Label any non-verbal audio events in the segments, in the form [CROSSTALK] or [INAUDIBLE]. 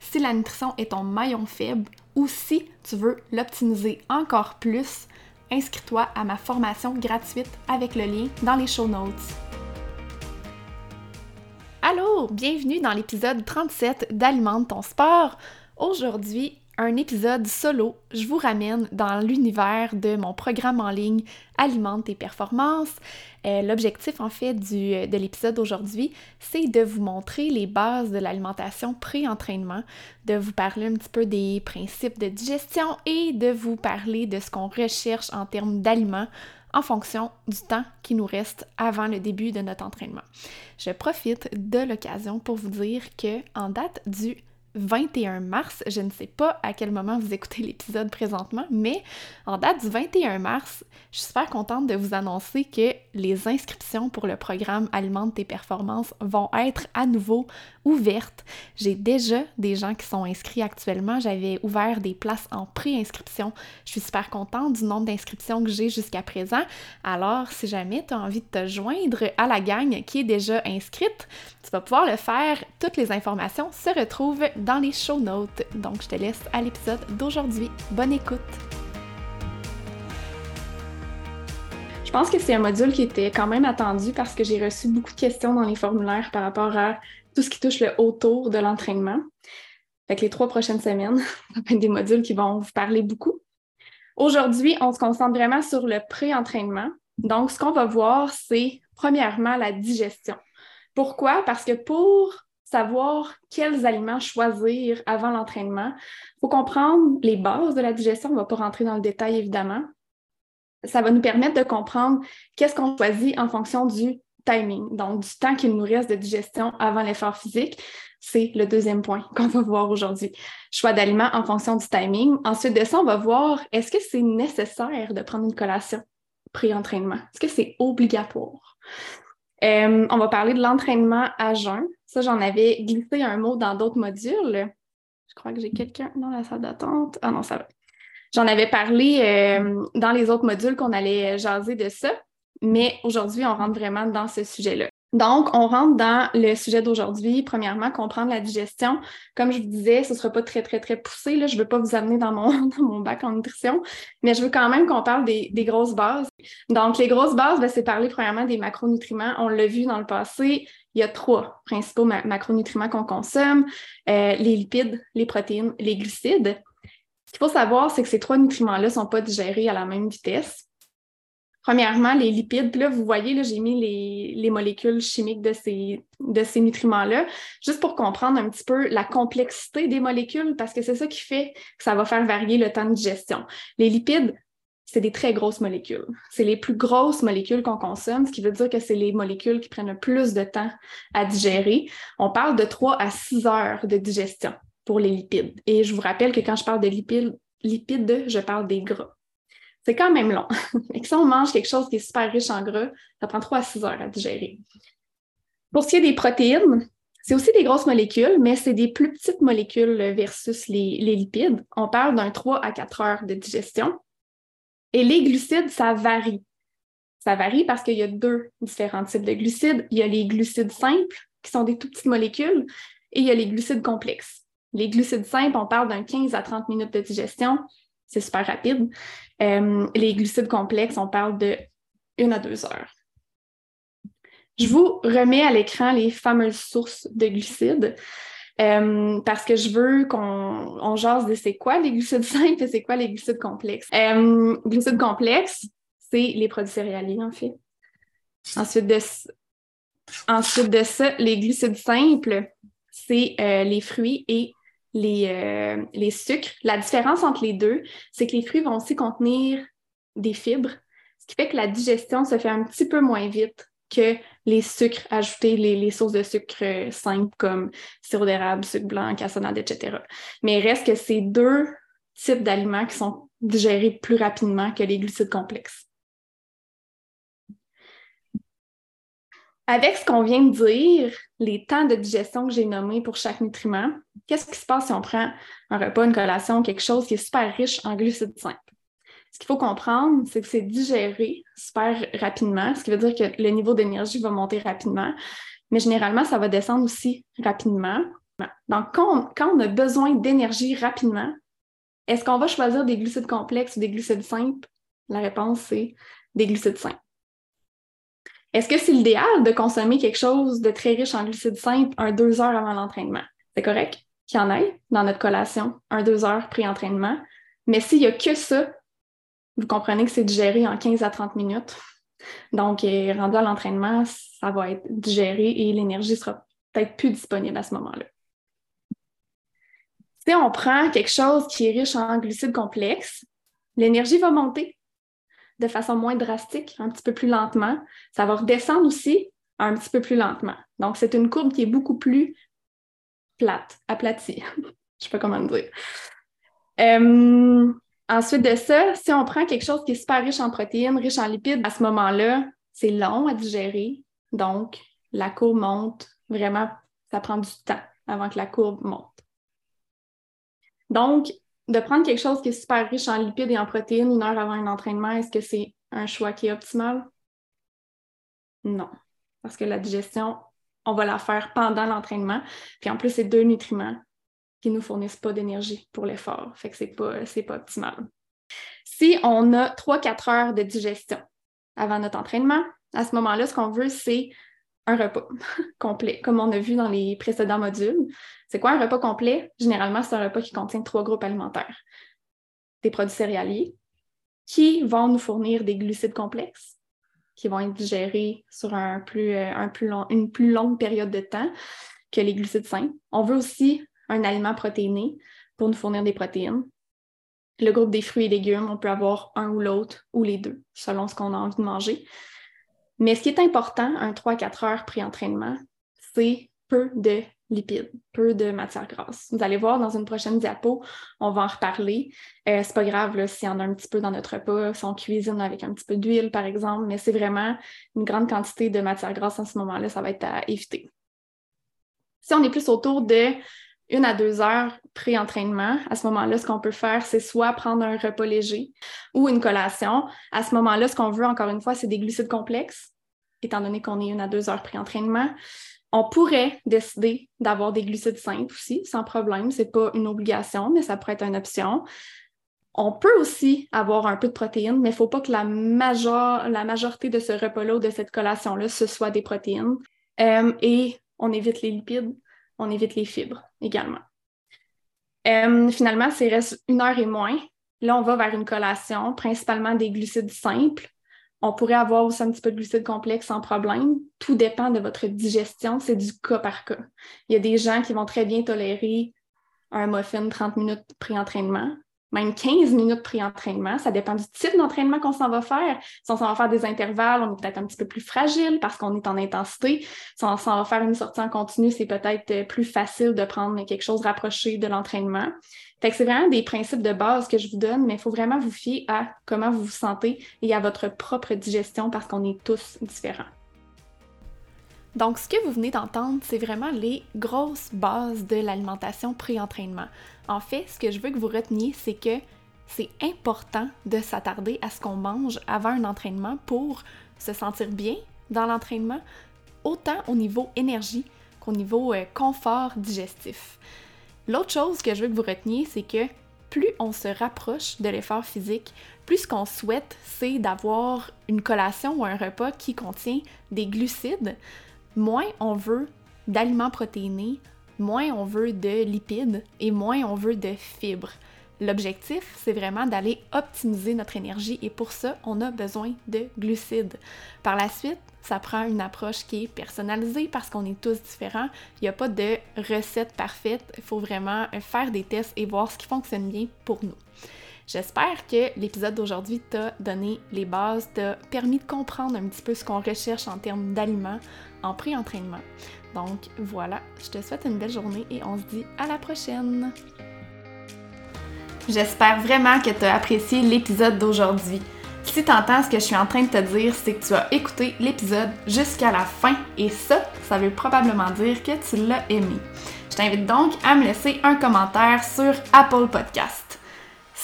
si la nutrition est ton maillon faible ou si tu veux l'optimiser encore plus, inscris-toi à ma formation gratuite avec le lien dans les show notes. Allô, bienvenue dans l'épisode 37 d'Alimente ton sport. Aujourd'hui, un épisode solo, je vous ramène dans l'univers de mon programme en ligne Alimente tes performances. Euh, l'objectif en fait de l'épisode d'aujourd'hui, c'est de vous montrer les bases de l'alimentation pré-entraînement, de vous parler un petit peu des principes de digestion et de vous parler de ce qu'on recherche en termes d'aliments en fonction du temps qui nous reste avant le début de notre entraînement. Je profite de l'occasion pour vous dire que en date du 21 mars. Je ne sais pas à quel moment vous écoutez l'épisode présentement, mais en date du 21 mars, je suis super contente de vous annoncer que les inscriptions pour le programme Alimente tes performances vont être à nouveau ouvertes. J'ai déjà des gens qui sont inscrits actuellement. J'avais ouvert des places en pré-inscription. Je suis super contente du nombre d'inscriptions que j'ai jusqu'à présent. Alors, si jamais tu as envie de te joindre à la gang qui est déjà inscrite, tu vas pouvoir le faire. Toutes les informations se retrouvent dans les show notes. Donc, je te laisse à l'épisode d'aujourd'hui. Bonne écoute! Je pense que c'est un module qui était quand même attendu parce que j'ai reçu beaucoup de questions dans les formulaires par rapport à tout ce qui touche le autour de l'entraînement. Fait les trois prochaines semaines, [LAUGHS] ça va être des modules qui vont vous parler beaucoup. Aujourd'hui, on se concentre vraiment sur le pré-entraînement. Donc, ce qu'on va voir, c'est premièrement la digestion. Pourquoi? Parce que pour savoir quels aliments choisir avant l'entraînement. Il faut comprendre les bases de la digestion. On ne va pas rentrer dans le détail, évidemment. Ça va nous permettre de comprendre qu'est-ce qu'on choisit en fonction du timing, donc du temps qu'il nous reste de digestion avant l'effort physique. C'est le deuxième point [LAUGHS] qu'on va voir aujourd'hui. Choix d'aliments en fonction du timing. Ensuite de ça, on va voir est-ce que c'est nécessaire de prendre une collation pré-entraînement? Est-ce que c'est obligatoire? Euh, on va parler de l'entraînement à jeun. Ça, j'en avais glissé un mot dans d'autres modules. Je crois que j'ai quelqu'un dans la salle d'attente. Ah non, ça va. J'en avais parlé euh, dans les autres modules qu'on allait jaser de ça, mais aujourd'hui, on rentre vraiment dans ce sujet-là. Donc, on rentre dans le sujet d'aujourd'hui. Premièrement, comprendre la digestion. Comme je vous disais, ce ne sera pas très, très, très poussé. Là. Je ne veux pas vous amener dans mon, [LAUGHS] mon bac en nutrition, mais je veux quand même qu'on parle des, grosses bases. Donc, les grosses bases, ben, c'est parler premièrement des macronutriments. On l'a vu dans le passé, il y a trois principaux macronutriments qu'on consomme, euh, les lipides, les protéines, les glucides. Ce qu'il faut savoir, c'est que ces trois nutriments-là ne sont pas digérés à la même vitesse. Premièrement, les lipides. là, vous voyez, là, j'ai mis les, molécules chimiques de ces, nutriments-là, juste pour comprendre un petit peu la complexité des molécules, parce que c'est ça qui fait que ça va faire varier le temps de digestion. Les lipides, c'est des très grosses molécules. C'est les plus grosses molécules qu'on consomme, ce qui veut dire que c'est les molécules qui prennent le plus de temps à digérer. On parle de 3 à 6 heures de digestion pour les lipides. Et je vous rappelle que quand je parle de lipides, lipides je parle des gras c'est quand même long. [LAUGHS] Et si on mange quelque chose qui est super riche en gras, ça prend 3 à 6 heures à digérer. Pour ce qui est des protéines, C'est aussi des grosses molécules, mais c'est des plus petites molécules versus les, lipides. On parle d'un 3 à 4 heures de digestion. Et les glucides, ça varie. Ça varie parce qu'il y a deux différents types de glucides. Il y a les glucides simples, qui sont des tout petites molécules, et il y a les glucides complexes. Les glucides simples, on parle d'un 15 à 30 minutes de digestion. C'est super rapide. Euh, les glucides complexes, on parle de 1 à 2 heures. Je vous remets à l'écran les fameuses sources de glucides. Euh, parce que je veux qu'on jase de c'est quoi les glucides [LAUGHS] simples et c'est quoi les glucides complexes. Euh, glucides complexes, c'est les produits céréaliers, en fait. Ensuite de, ensuite de ça, les glucides simples, c'est les fruits et les, euh, les sucres. La différence entre les deux, c'est que les fruits vont aussi contenir des fibres, ce qui fait que la digestion se fait un petit peu moins vite que les sucres ajoutés, les, les sources de sucre euh, simples comme sirop d'érable, sucre blanc, cassonade, etc. Mais il reste que ces deux types d'aliments qui sont digérés plus rapidement que les glucides complexes. Avec ce qu'on vient de dire, les temps de digestion que j'ai nommés pour chaque nutriment, qu'est-ce qui se passe si on prend un repas, une collation, quelque chose qui est super riche en glucides simples? Ce qu'il faut comprendre, c'est que c'est digéré super rapidement, ce qui veut dire que le niveau d'énergie va monter rapidement, mais généralement, ça va descendre aussi rapidement. Donc, quand on, a besoin d'énergie rapidement, est-ce qu'on va choisir des glucides complexes ou des glucides simples? La réponse, c'est des glucides simples. Est-ce que c'est l'idéal de consommer quelque chose de très riche en glucides simples un deux heures avant l'entraînement? C'est correct qu'il y en ait dans notre collation, un deux heures pré-entraînement. Mais s'il n'y a que ça, vous comprenez que c'est digéré en 15 à 30 minutes. Donc, euh, rendu à l'entraînement, ça va être digéré et l'énergie sera peut-être plus disponible à ce moment-là. Si on prend quelque chose qui est riche en glucides complexes, l'énergie va monter de façon moins drastique, un petit peu plus lentement. Ça va redescendre aussi un petit peu plus lentement. Donc, c'est une courbe qui est beaucoup plus plate, aplatie. [LAUGHS] Je ne sais pas comment dire. Euh, ensuite de ça, si on prend quelque chose qui est super riche en protéines, riche en lipides, à ce moment-là, c'est long à digérer. Donc, la courbe monte. Vraiment, ça prend du temps avant que la courbe monte. Donc, de prendre quelque chose qui est super riche en lipides et en protéines une heure avant un entraînement, est-ce que c'est un choix qui est optimal? Non. Parce que la digestion, on va la faire pendant l'entraînement. Puis en plus, c'est deux nutriments qui ne nous fournissent pas d'énergie pour l'effort. Fait que c'est pas, pas optimal. Si on a 3-4 heures de digestion avant notre entraînement, à ce moment-là, ce qu'on veut, c'est un repas [LAUGHS] complet, comme on a vu dans les précédents modules. C'est quoi un repas complet? Généralement, c'est un repas qui contient trois groupes alimentaires. Des produits céréaliers qui vont nous fournir des glucides complexes, qui vont être digérés sur euh, une plus longue période de temps que les glucides simples. On veut aussi un aliment protéiné pour nous fournir des protéines. Le groupe des fruits et légumes, on peut avoir un ou l'autre ou les deux, selon ce qu'on a envie de manger. Mais ce qui est important, un 3-4 heures pré-entraînement, c'est peu de lipides, peu de matière grasse. Vous allez voir dans une prochaine diapo, on va en reparler. Euh, c'est pas grave s'il y en a un petit peu dans notre repas, si on cuisine avec un petit peu d'huile, par exemple, mais c'est vraiment une grande quantité de matière grasse en ce moment-là, ça va être à éviter. Si on est plus autour de une à deux heures pré-entraînement. À ce moment-là, ce qu'on peut faire, c'est soit prendre un repas léger ou une collation. À ce moment-là, ce qu'on veut, encore une fois, c'est des glucides complexes, étant donné qu'on est une à deux heures pré-entraînement. On pourrait décider d'avoir des glucides simples aussi, sans problème. Ce n'est pas une obligation, mais ça pourrait être une option. On peut aussi avoir un peu de protéines, mais il ne faut pas que la, majorité de ce repas-là ou de cette collation-là, ce soit des protéines. Euh, et on évite les lipides on évite les fibres également. Euh, finalement, s'il reste une heure et moins, là, on va vers une collation, principalement des glucides simples. On pourrait avoir aussi un petit peu de glucides complexes sans problème. Tout dépend de votre digestion, c'est du cas par cas. Il y a des gens qui vont très bien tolérer un muffin 30 minutes pré-entraînement même 15 minutes pré-entraînement. Ça dépend du type d'entraînement qu'on s'en va faire. Si on s'en va faire des intervalles, on est peut-être un petit peu plus fragile parce qu'on est en intensité. Si on s'en va faire une sortie en continu, c'est peut-être euh, plus facile de prendre quelque chose rapproché de l'entraînement. Fait que c'est vraiment des principes de base que je vous donne, mais il faut vraiment vous fier à comment vous vous sentez et à votre propre digestion parce qu'on est tous différents. Donc, ce que vous venez d'entendre, c'est vraiment les grosses bases de l'alimentation pré-entraînement. En fait, ce que je veux que vous reteniez, c'est que c'est important de s'attarder à ce qu'on mange avant un entraînement pour se sentir bien dans l'entraînement, autant au niveau énergie qu'au niveau euh, confort digestif. L'autre chose que je veux que vous reteniez, c'est que plus on se rapproche de l'effort physique, plus ce qu'on souhaite, c'est d'avoir une collation ou un repas qui contient des glucides, moins on veut d'aliments protéinés, moins on veut de lipides et moins on veut de fibres. L'objectif, c'est vraiment d'aller optimiser notre énergie et pour ça, on a besoin de glucides. Par la suite, ça prend une approche qui est personnalisée parce qu'on est tous différents. Il n'y a pas de recette parfaite. Il faut vraiment faire des tests et voir ce qui fonctionne bien pour nous. J'espère que l'épisode d'aujourd'hui t'a donné les bases, t'a permis de comprendre un petit peu ce qu'on recherche en termes d'aliments en pré-entraînement. Donc voilà, je te souhaite une belle journée et on se dit à la prochaine! J'espère vraiment que tu as apprécié l'épisode d'aujourd'hui. Si tu entends ce que je suis en train de te dire, c'est que tu as écouté l'épisode jusqu'à la fin et ça, ça veut probablement dire que tu l'as aimé. Je t'invite donc à me laisser un commentaire sur Apple Podcast.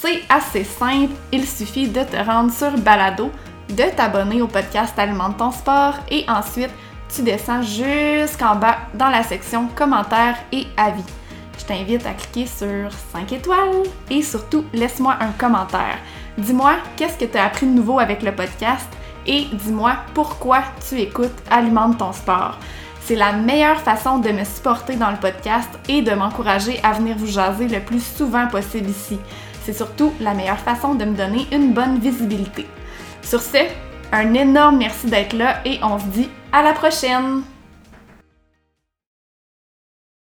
C'est assez simple, il suffit de te rendre sur Balado, de t'abonner au podcast Alimente ton sport et ensuite tu descends jusqu'en bas dans la section commentaires et avis t'invite à cliquer sur 5 étoiles et surtout laisse-moi un commentaire. Dis-moi qu'est-ce que tu as appris de nouveau avec le podcast et dis-moi pourquoi tu écoutes Alimente ton sport. C'est la meilleure façon de me supporter dans le podcast et de m'encourager à venir vous jaser le plus souvent possible ici. C'est surtout la meilleure façon de me donner une bonne visibilité. Sur ce, un énorme merci d'être là et on se dit à la prochaine!